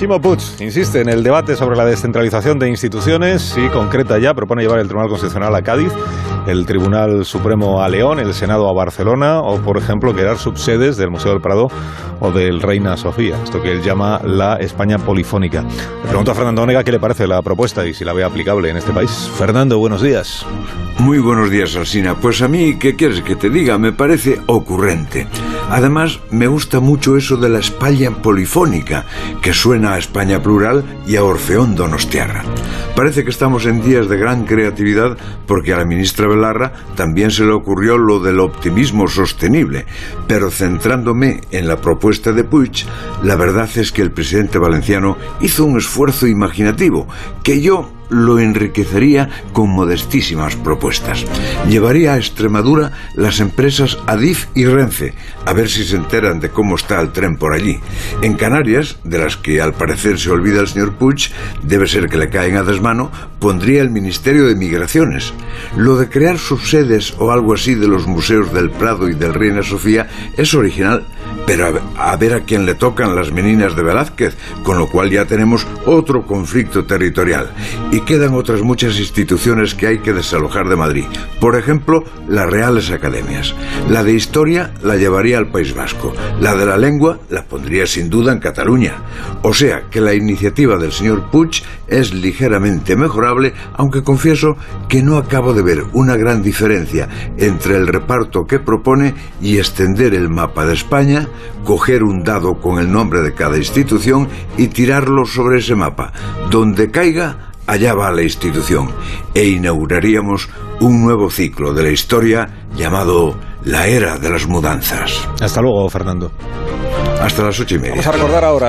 Chimo Puig insiste en el debate sobre la descentralización de instituciones y concreta ya, propone llevar el Tribunal Constitucional a Cádiz, el Tribunal Supremo a León, el Senado a Barcelona o, por ejemplo, crear subsedes del Museo del Prado o del Reina Sofía, esto que él llama la España polifónica. Le pregunto a Fernando Onega qué le parece la propuesta y si la ve aplicable en este país. Fernando, buenos días. Muy buenos días, Alsina. Pues a mí, ¿qué quieres que te diga? Me parece ocurrente. Además, me gusta mucho eso de la España polifónica, que suena a España plural y a Orfeón Donostiarra. Parece que estamos en días de gran creatividad porque a la ministra Belarra también se le ocurrió lo del optimismo sostenible, pero centrándome en la propuesta de Puig, la verdad es que el presidente valenciano hizo un esfuerzo imaginativo que yo lo enriquecería con modestísimas propuestas. Llevaría a Extremadura las empresas Adif y Renfe, a ver si se enteran de cómo está el tren por allí. En Canarias, de las que al parecer se olvida el señor Puig, debe ser que le caen a desmano, pondría el Ministerio de Migraciones. Lo de crear subsedes o algo así de los museos del Prado y del Reina Sofía es original, pero a, ver a quién le tocan las meninas de Velázquez, con lo cual ya tenemos otro conflicto territorial. Quedan otras muchas instituciones que hay que desalojar de Madrid. Por ejemplo, las Reales Academias. La de Historia la llevaría al País Vasco. La de la Lengua la pondría sin duda en Cataluña. O sea que la iniciativa del señor Puig es ligeramente mejorable, aunque confieso que no acabo de ver una gran diferencia entre el reparto que propone y extender el mapa de España, coger un dado con el nombre de cada institución y tirarlo sobre ese mapa. Donde caiga, allá va la institución e inauguraríamos un nuevo ciclo de la historia llamado la era de las mudanzas. Hasta luego, Fernando. Hasta las ocho y media. Vamos a recordar ahora